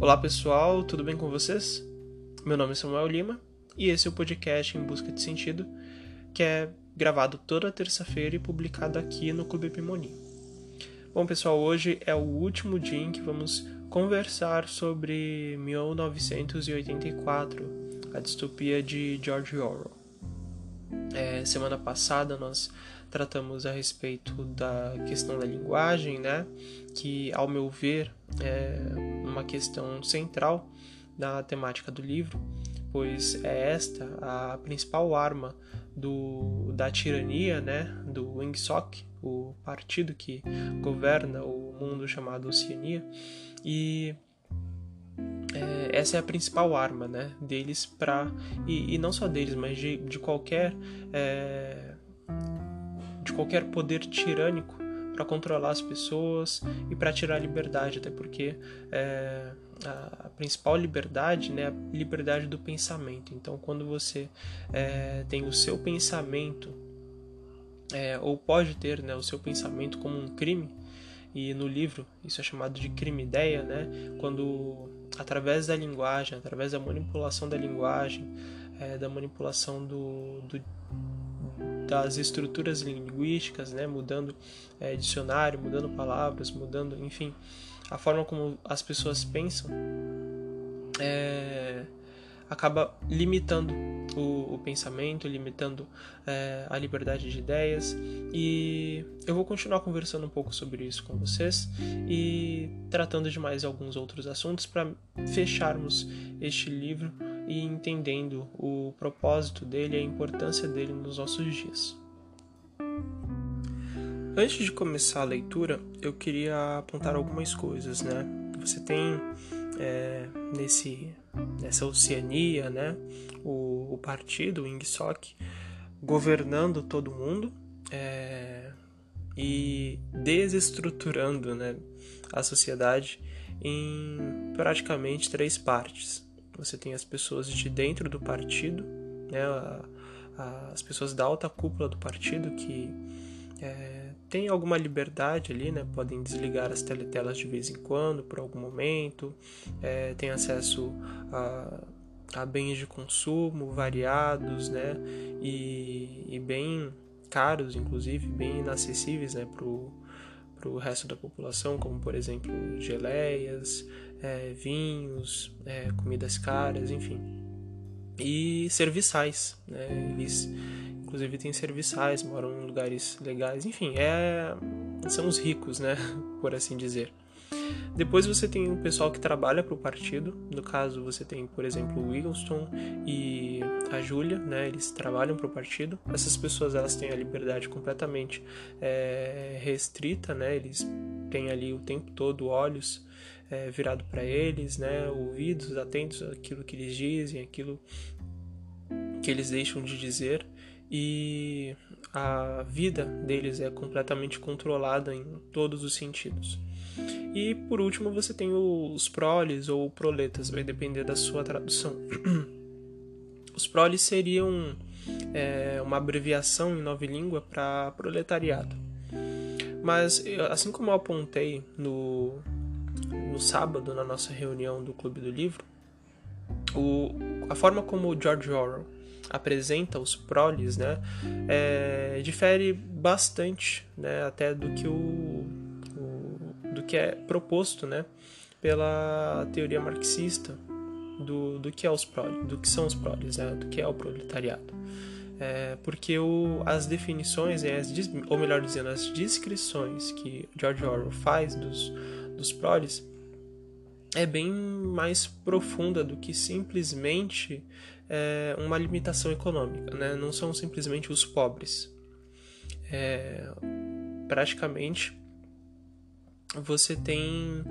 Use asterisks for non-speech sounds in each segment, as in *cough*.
Olá pessoal, tudo bem com vocês? Meu nome é Samuel Lima e esse é o podcast Em Busca de Sentido, que é gravado toda terça-feira e publicado aqui no Clube Pimonim. Bom pessoal, hoje é o último dia em que vamos conversar sobre 1984, a distopia de George Orwell. É, semana passada nós tratamos a respeito da questão da linguagem, né? Que, ao meu ver, é uma questão central da temática do livro, pois é esta a principal arma do, da tirania, né? Do Wing Sok, o partido que governa o mundo chamado Oceania, e é, essa é a principal arma né, deles para e, e, não só deles mas de, de qualquer é, de qualquer poder tirânico para controlar as pessoas e para tirar a liberdade, até porque é, a, principal liberdade né, é a liberdade do pensamento. Então, quando você é, tem o seu pensamento, é, ou pode ter né, o seu pensamento como um crime, e no livro isso é chamado de crime-ideia, né, quando através da linguagem, através da manipulação da linguagem, é, da manipulação do, do das estruturas linguísticas, né, mudando é, dicionário, mudando palavras, mudando, enfim, a forma como as pessoas pensam, é, acaba limitando o, o pensamento, limitando é, a liberdade de ideias. E eu vou continuar conversando um pouco sobre isso com vocês e tratando de mais alguns outros assuntos para fecharmos este livro e entendendo o propósito dele e a importância dele nos nossos dias. Antes de começar a leitura, eu queria apontar algumas coisas, né? Você tem é, nesse nessa Oceania, né? O, o partido, o Ingsoc, governando todo mundo é, e desestruturando, né? A sociedade em praticamente três partes você tem as pessoas de dentro do partido, né, a, a, as pessoas da alta cúpula do partido que é, têm alguma liberdade ali, né, podem desligar as teletelas de vez em quando, por algum momento, é, tem acesso a, a bens de consumo variados, né, e, e bem caros, inclusive, bem inacessíveis, né, para o resto da população, como por exemplo geleias, é, vinhos, é, comidas caras, enfim. E serviçais, né? Eles, inclusive, têm serviçais, moram em lugares legais, enfim, é, são os ricos, né? *laughs* Por assim dizer. Depois você tem o pessoal que trabalha para o partido. No caso, você tem, por exemplo, o Wiggleton e a Júlia, né? Eles trabalham para o partido. Essas pessoas elas têm a liberdade completamente é, restrita, né? Eles têm ali o tempo todo olhos é, virado para eles, né? Ouvidos atentos àquilo que eles dizem, aquilo que eles deixam de dizer e a vida deles é completamente controlada em todos os sentidos. E por último você tem os proles ou proletas, vai depender da sua tradução. *clears throat* Os proles seriam é, uma abreviação em nova língua para proletariado. Mas assim como eu apontei no, no sábado na nossa reunião do Clube do Livro, o, a forma como o George Orwell apresenta os proles, né, é, difere bastante, né, até do que o, que é proposto, né, pela teoria marxista do, do que é os proles, do que são os proles, né, do que é o proletariado. É, porque o, as definições, as, ou melhor dizendo, as descrições que George Orwell faz dos, dos é bem mais profunda do que simplesmente é, uma limitação econômica, né? não são simplesmente os pobres. É, praticamente você tem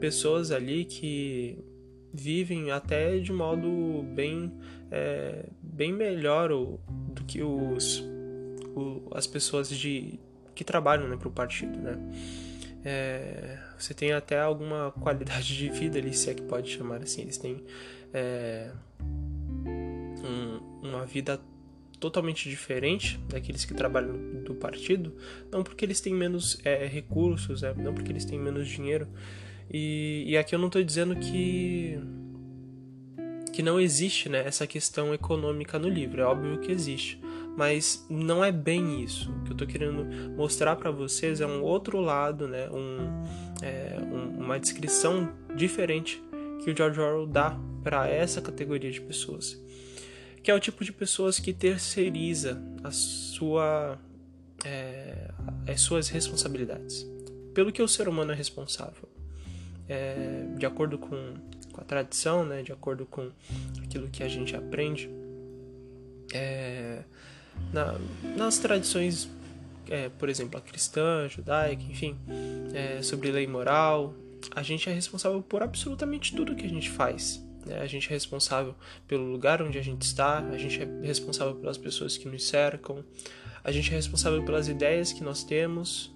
pessoas ali que vivem até de modo bem, é, bem melhor do que os, o, as pessoas de, que trabalham né, para o partido. Né? É, você tem até alguma qualidade de vida ali, se é que pode chamar assim. Eles têm é, um, uma vida totalmente diferente daqueles que trabalham do partido, não porque eles têm menos é, recursos, é, não porque eles têm menos dinheiro, E, e aqui eu não estou dizendo que que não existe né, essa questão econômica no livro, é óbvio que existe, mas não é bem isso. O que eu estou querendo mostrar para vocês é um outro lado, né, um, é, um, uma descrição diferente que o George Orwell dá para essa categoria de pessoas, que é o tipo de pessoas que terceiriza a sua, é, as suas responsabilidades, pelo que o ser humano é responsável. É, de acordo com com a tradição, né, de acordo com aquilo que a gente aprende. É, na, nas tradições, é, por exemplo, a cristã, a judaica, enfim, é, sobre lei moral, a gente é responsável por absolutamente tudo que a gente faz. Né? A gente é responsável pelo lugar onde a gente está, a gente é responsável pelas pessoas que nos cercam, a gente é responsável pelas ideias que nós temos,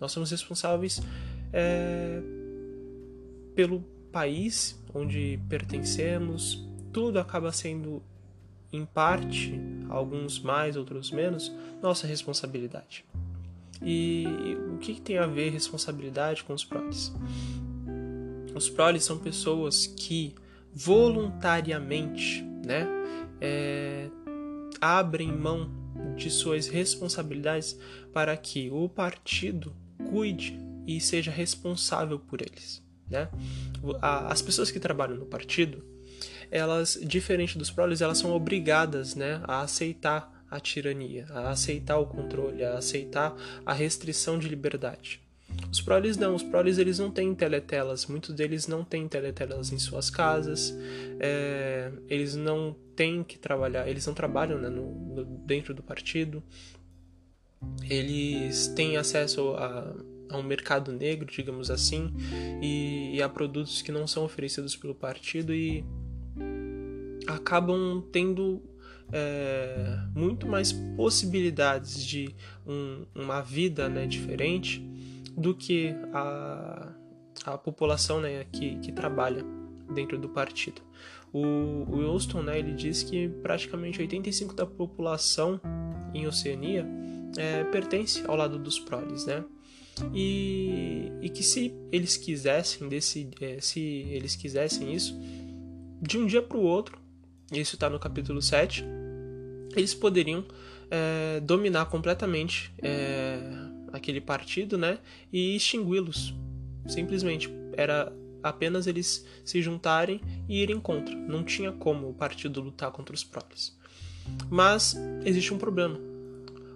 nós somos responsáveis é, pelo país onde pertencemos, tudo acaba sendo, em parte, alguns mais, outros menos, nossa responsabilidade. E o que, tem a ver responsabilidade com os proles? Os proles são pessoas que voluntariamente né, é, abrem mão de suas responsabilidades para que o partido cuide e seja responsável por eles. Né? As pessoas que trabalham no partido, elas, diferente dos proles, elas são obrigadas né, a aceitar a tirania, a aceitar o controle, a aceitar a restrição de liberdade. Os proles não, os proles eles não têm teletelas, muitos deles não têm teletelas em suas casas, é, eles não têm que trabalhar, eles não trabalham né, no, no, dentro do partido, eles têm acesso a a um mercado negro, digamos assim, e, e a produtos que não são oferecidos pelo partido e acabam tendo é, muito mais possibilidades de um, uma vida né, diferente do que a, a população né, que, que trabalha dentro do partido. O, o né, ele diz que praticamente 85% da população em Oceania é, pertence ao lado dos proles, né? e, e que se eles quisessem desse, é, se eles quisessem isso de um dia para o outro isso está no capítulo 7 eles poderiam é, dominar completamente é, aquele partido né e extingui-los. Simplesmente era apenas eles se juntarem e irem contra. Não tinha como o partido lutar contra os proles. Mas existe um problema.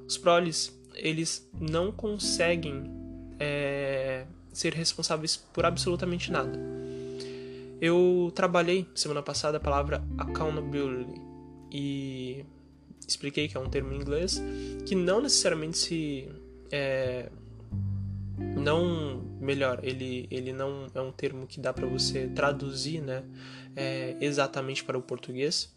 Os proles eles não conseguem é, ser responsáveis por absolutamente nada. Eu trabalhei semana passada a palavra accountability. E expliquei que é um termo em inglês que não necessariamente se é, não melhor ele ele não é um termo que dá para você traduzir né é, exatamente para o português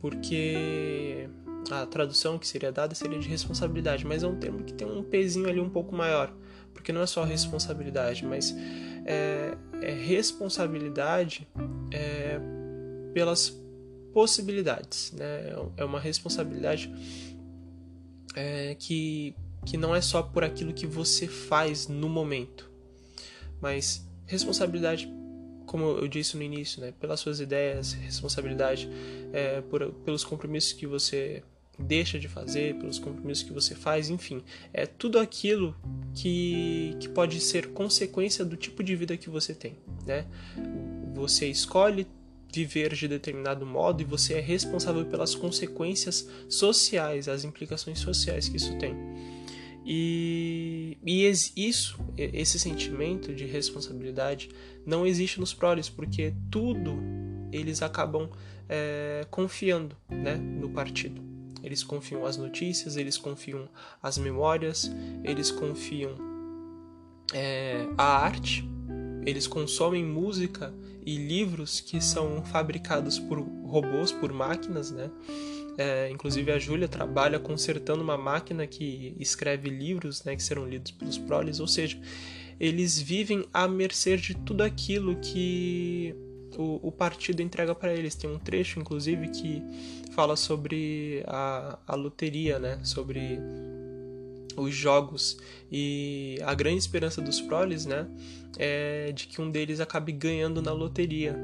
porque a tradução que seria dada seria de responsabilidade mas é um termo que tem um pezinho ali um pouco maior porque não é só responsabilidade, mas é, é responsabilidade é, pelas possibilidades, né? É uma responsabilidade é, que, que não é só por aquilo que você faz no momento, mas responsabilidade, como eu disse no início, né? Pelas suas ideias, responsabilidade é, por, pelos compromissos que você deixa de fazer, pelos compromissos que você faz, enfim, é tudo aquilo que, que pode ser consequência do tipo de vida que você tem, né? Você escolhe viver de determinado modo e você é responsável pelas consequências sociais, as implicações sociais que isso tem. E, e isso, esse sentimento de responsabilidade não existe nos proles, porque tudo eles acabam é, confiando né, no partido. Eles confiam as notícias, eles confiam as memórias, eles confiam é, a arte, eles consomem música e livros que são fabricados por robôs, por máquinas, né? É, inclusive a Júlia trabalha consertando uma máquina que escreve livros, né, que serão lidos pelos proles, ou seja, eles vivem à mercê de tudo aquilo que o, o partido entrega para eles. Tem um trecho, inclusive, que fala sobre a, a loteria, né? Sobre os jogos e a grande esperança dos proles, né, é de que um deles acabe ganhando na loteria.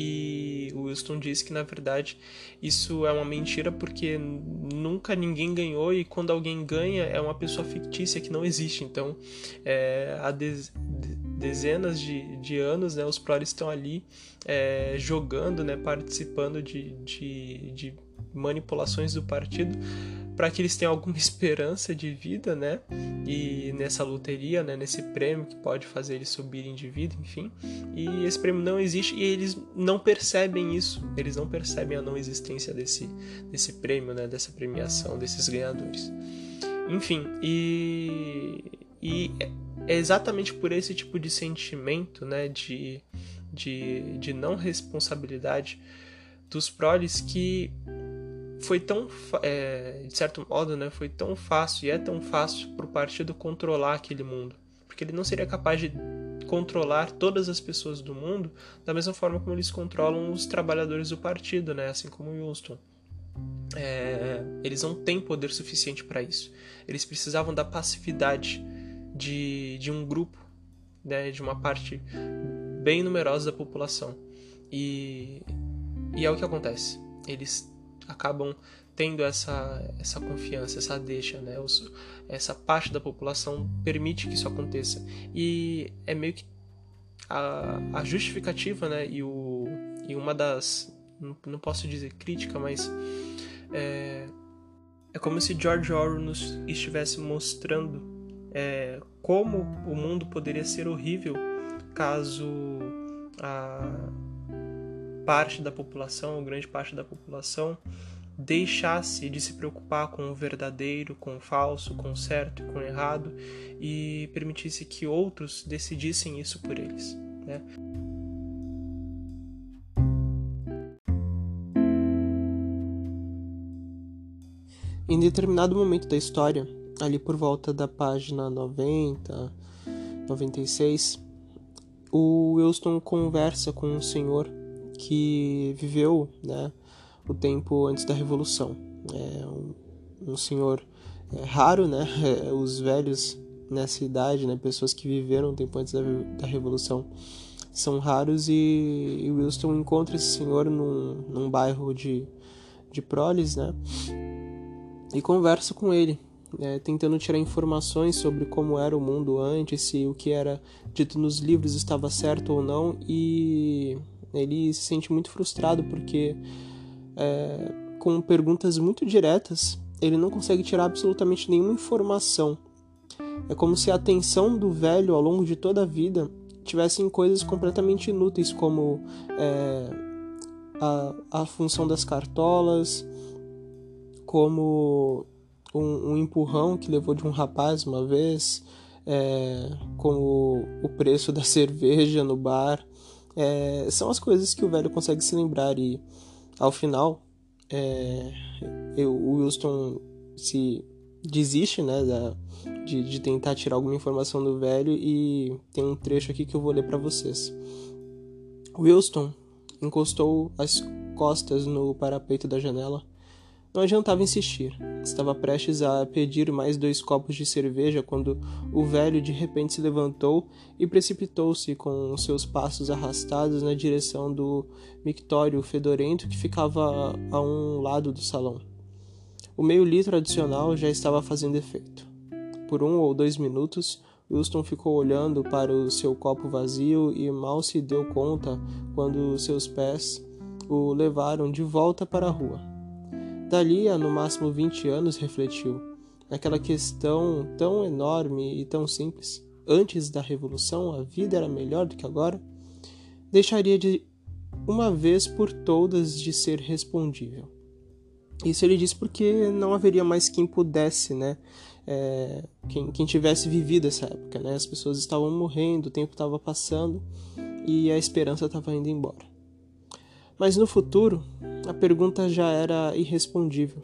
E o Wilson disse que na verdade isso é uma mentira porque nunca ninguém ganhou e quando alguém ganha é uma pessoa fictícia que não existe. Então, é, há dezenas de, de anos, né, os proles estão ali é, jogando, né, participando de, de, de manipulações do partido para que eles tenham alguma *laughs* esperança de vida, né? E nessa loteria, né? Nesse prêmio que pode fazer eles subirem de vida, enfim. E esse prêmio não existe e eles não percebem isso. Eles não percebem a não existência desse, desse prêmio, né? Dessa premiação, desses ganhadores. Enfim, e, e é exatamente por esse tipo de sentimento, né? De, de, de não responsabilidade dos proles que foi tão, é, de certo modo, né, foi tão fácil e é tão fácil para o partido controlar aquele mundo, porque ele não seria capaz de controlar todas as pessoas do mundo da mesma forma como eles controlam os trabalhadores do partido, né, assim como Winston. É, eles não têm poder suficiente para isso. Eles precisavam da passividade de, de um grupo, né, de uma parte bem numerosa da população. E, e é o que acontece. Eles acabam tendo essa, essa confiança, essa deixa, né? Essa parte da população permite que isso aconteça. E é meio que a, a justificativa, né? E, o, e uma das. Não, não posso dizer crítica, mas. É, é como se George Orwell nos estivesse mostrando é, como o mundo poderia ser horrível caso a parte da população, ou grande parte da população, deixasse de se preocupar com o verdadeiro, com o falso, com o certo e com o errado e permitisse que outros decidissem isso por eles. Né? Em determinado momento da história, ali por volta da página 90, 96, o Wilson conversa com um senhor que viveu né, o tempo antes da Revolução. É um, um senhor é, raro, né? *laughs* É, os velhos nessa idade, né, pessoas que viveram o tempo antes da, da Revolução, são raros e, e Wilson encontra esse senhor num, num bairro de, de Proles, né? E conversa com ele, é, tentando tirar informações sobre como era o mundo antes, se o que era dito nos livros estava certo ou não, e ele se sente muito frustrado porque, é, com perguntas muito diretas, ele não consegue tirar absolutamente nenhuma informação. É como se a atenção do velho ao longo de toda a vida tivesse em coisas completamente inúteis, como é, a, a função das cartolas, como um, um, empurrão que levou de um rapaz uma vez, é, como o preço da *laughs* cerveja no bar. É, são as coisas que o velho consegue se lembrar e ao final é, eu, o Wilson se desiste né, da, de, de, tentar tirar alguma informação do velho e tem um trecho aqui que eu vou ler para vocês. Wilson encostou as costas no parapeito da janela não adiantava insistir. Estava prestes a pedir mais dois copos de cerveja quando o velho de repente se levantou e precipitou-se com seus passos arrastados na direção do mictório fedorento que ficava a um lado do salão. O meio litro adicional já estava fazendo efeito. Por um ou dois minutos, Wilson ficou olhando para o seu copo vazio e mal se deu conta quando seus pés o levaram de volta para a rua. Dali a no máximo 20 anos refletiu naquela questão tão enorme e tão simples. Antes da revolução, a vida era melhor do que agora? Deixaria de uma vez por todas de ser respondível. Isso ele disse porque não haveria mais quem pudesse, né? É, quem, quem tivesse vivido essa época, né? As pessoas estavam morrendo, o tempo estava passando e a esperança estava indo embora. Mas no futuro, a pergunta já era irrespondível,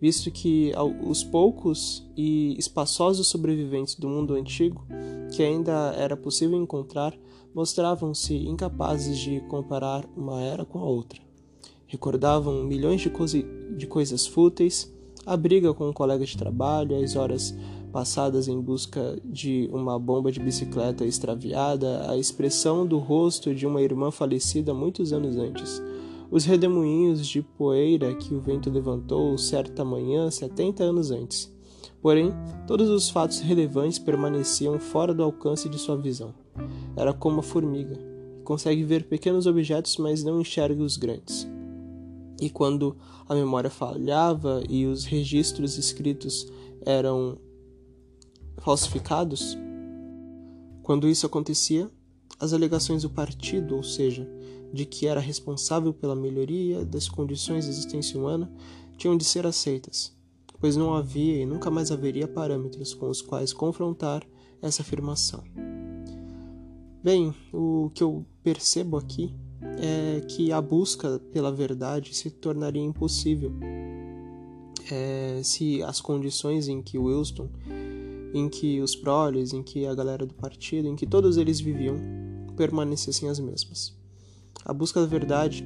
visto que os poucos e espaçosos sobreviventes do mundo antigo, que ainda era possível encontrar, mostravam-se incapazes de comparar uma era com a outra. Recordavam milhões de, de coisas fúteis, a briga com um colega de trabalho, as horas passadas em busca de uma bomba de bicicleta extraviada, a expressão do rosto de uma irmã falecida muitos anos antes, os redemoinhos de poeira que o vento levantou certa manhã 70 anos antes. Porém, todos os fatos relevantes permaneciam fora do alcance de sua visão. Era como uma formiga, que consegue ver pequenos objetos, mas não enxerga os grandes. E quando a memória falhava e os registros escritos eram falsificados, quando isso acontecia, as alegações do partido, ou seja, de que era responsável pela melhoria das condições de existência humana, tinham de ser aceitas, pois não havia e nunca mais haveria parâmetros com os quais confrontar essa afirmação. Bem, o que eu percebo aqui é que a busca pela verdade se tornaria impossível é, se as condições em que Wilson, em que os proles, em que a galera do partido, em que todos eles viviam, permanecessem as mesmas. A busca da verdade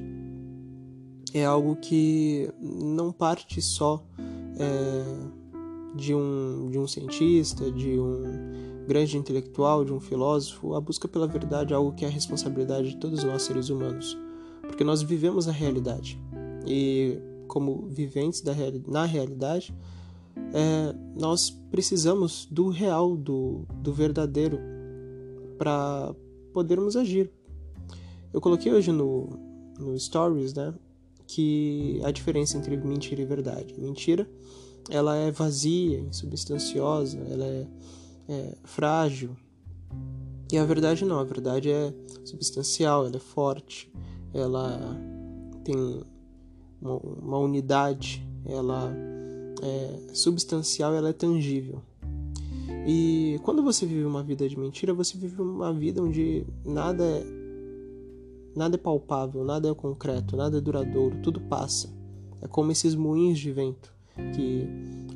é algo que não parte só é, de, um, de um cientista, de um grande intelectual, de um filósofo, a busca pela verdade é algo que é a responsabilidade de todos nós seres humanos, porque nós vivemos a realidade e como viventes da reali na realidade, é, nós precisamos do real, do, do verdadeiro, para podermos agir. Eu coloquei hoje no, no Stories, né, que a diferença entre mentira e verdade. Mentira, ela é vazia, insubstanciosa, ela é é, frágil. E a verdade não, a verdade é substancial, ela é forte, ela tem uma, uma unidade, ela é substancial, ela é tangível. E quando você vive uma vida de mentira, você vive uma vida onde nada é, nada é palpável, nada é concreto, nada é duradouro, tudo passa. É como esses moinhos de vento que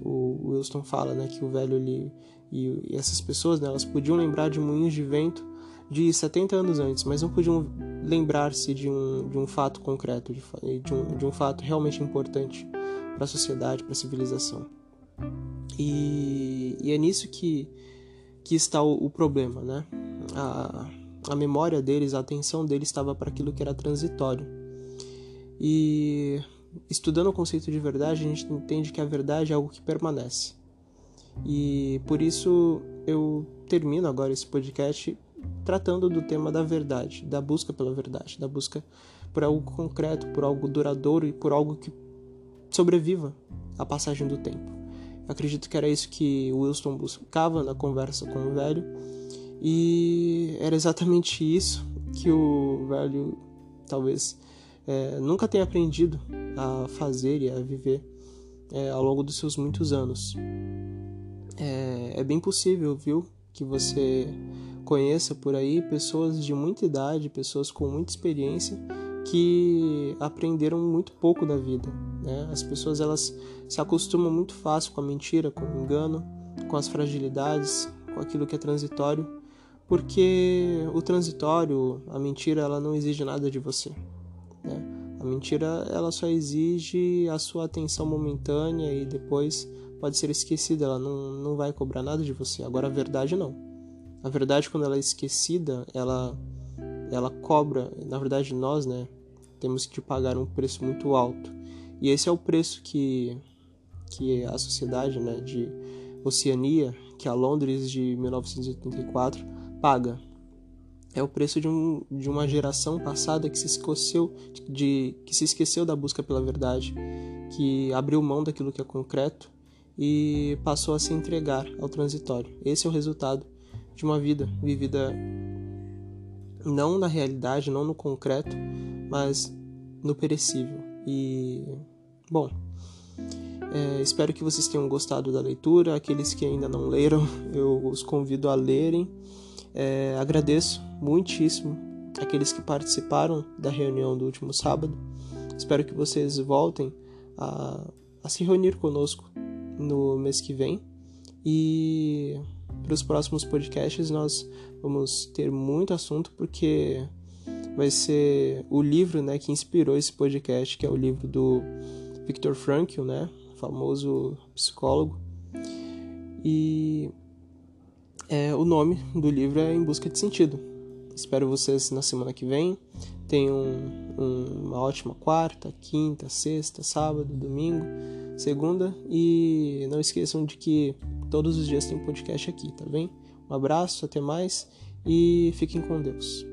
o Wilson fala, né, que o velho ele e, e essas pessoas, né, elas podiam lembrar de moinhos de vento de 70 anos antes, mas não podiam lembrar-se de um, de um fato concreto, de, de, um, de um fato realmente importante para a sociedade, para a civilização. E, e, é nisso que, que está o, o problema, né? A, a memória deles, a atenção deles estava para aquilo que era transitório. E estudando o conceito de verdade, a gente entende que a verdade é algo que permanece. E por isso eu termino agora esse podcast tratando do tema da verdade, da busca pela verdade, da busca por algo concreto, por algo duradouro e por algo que sobreviva à passagem do tempo. Eu acredito que era isso que Wilson buscava na conversa com o velho e era exatamente isso que o velho talvez é, nunca tenha aprendido a fazer e a viver é, ao longo dos seus muitos anos é, é bem possível, viu, que você conheça por aí pessoas de muita idade, pessoas com muita experiência que aprenderam muito pouco da vida. Né? As pessoas elas se acostumam muito fácil com a mentira, com o engano, com as fragilidades, com aquilo que é transitório, porque o transitório, a mentira, ela não exige nada de você. Né? A mentira ela só exige a sua atenção momentânea e depois pode ser esquecida, ela não, não vai cobrar nada de você. Agora a verdade não. A verdade quando ela é esquecida, ela ela cobra, na verdade nós, né, temos que pagar um preço muito alto. E esse é o preço que que a sociedade, né, de Oceania, que é a Londres de 1984 paga. É o preço de, um, de uma geração passada que se esqueceu de que se esqueceu da busca pela verdade, que abriu mão daquilo que é concreto e passou a se entregar ao transitório. Esse é o resultado de uma vida vivida não na realidade, não no concreto, mas no perecível. E, bom, é, espero que vocês tenham gostado da leitura. Aqueles que ainda não leram, *laughs* eu os convido a lerem. É, agradeço muitíssimo aqueles que participaram da reunião do último sábado. Espero que vocês voltem a, a se reunir conosco no mês que vem. E para os próximos podcasts nós vamos ter muito assunto porque vai ser o livro, né, que inspirou esse podcast, que é o livro do Viktor Frankl, né, famoso psicólogo. E é, o nome do livro é Em Busca de Sentido. Espero vocês na semana que vem. Tenham um, uma ótima quarta, quinta, sexta, sábado, domingo, segunda. E não esqueçam de que todos os dias tem podcast aqui, tá bem? Um abraço, até mais e fiquem com Deus.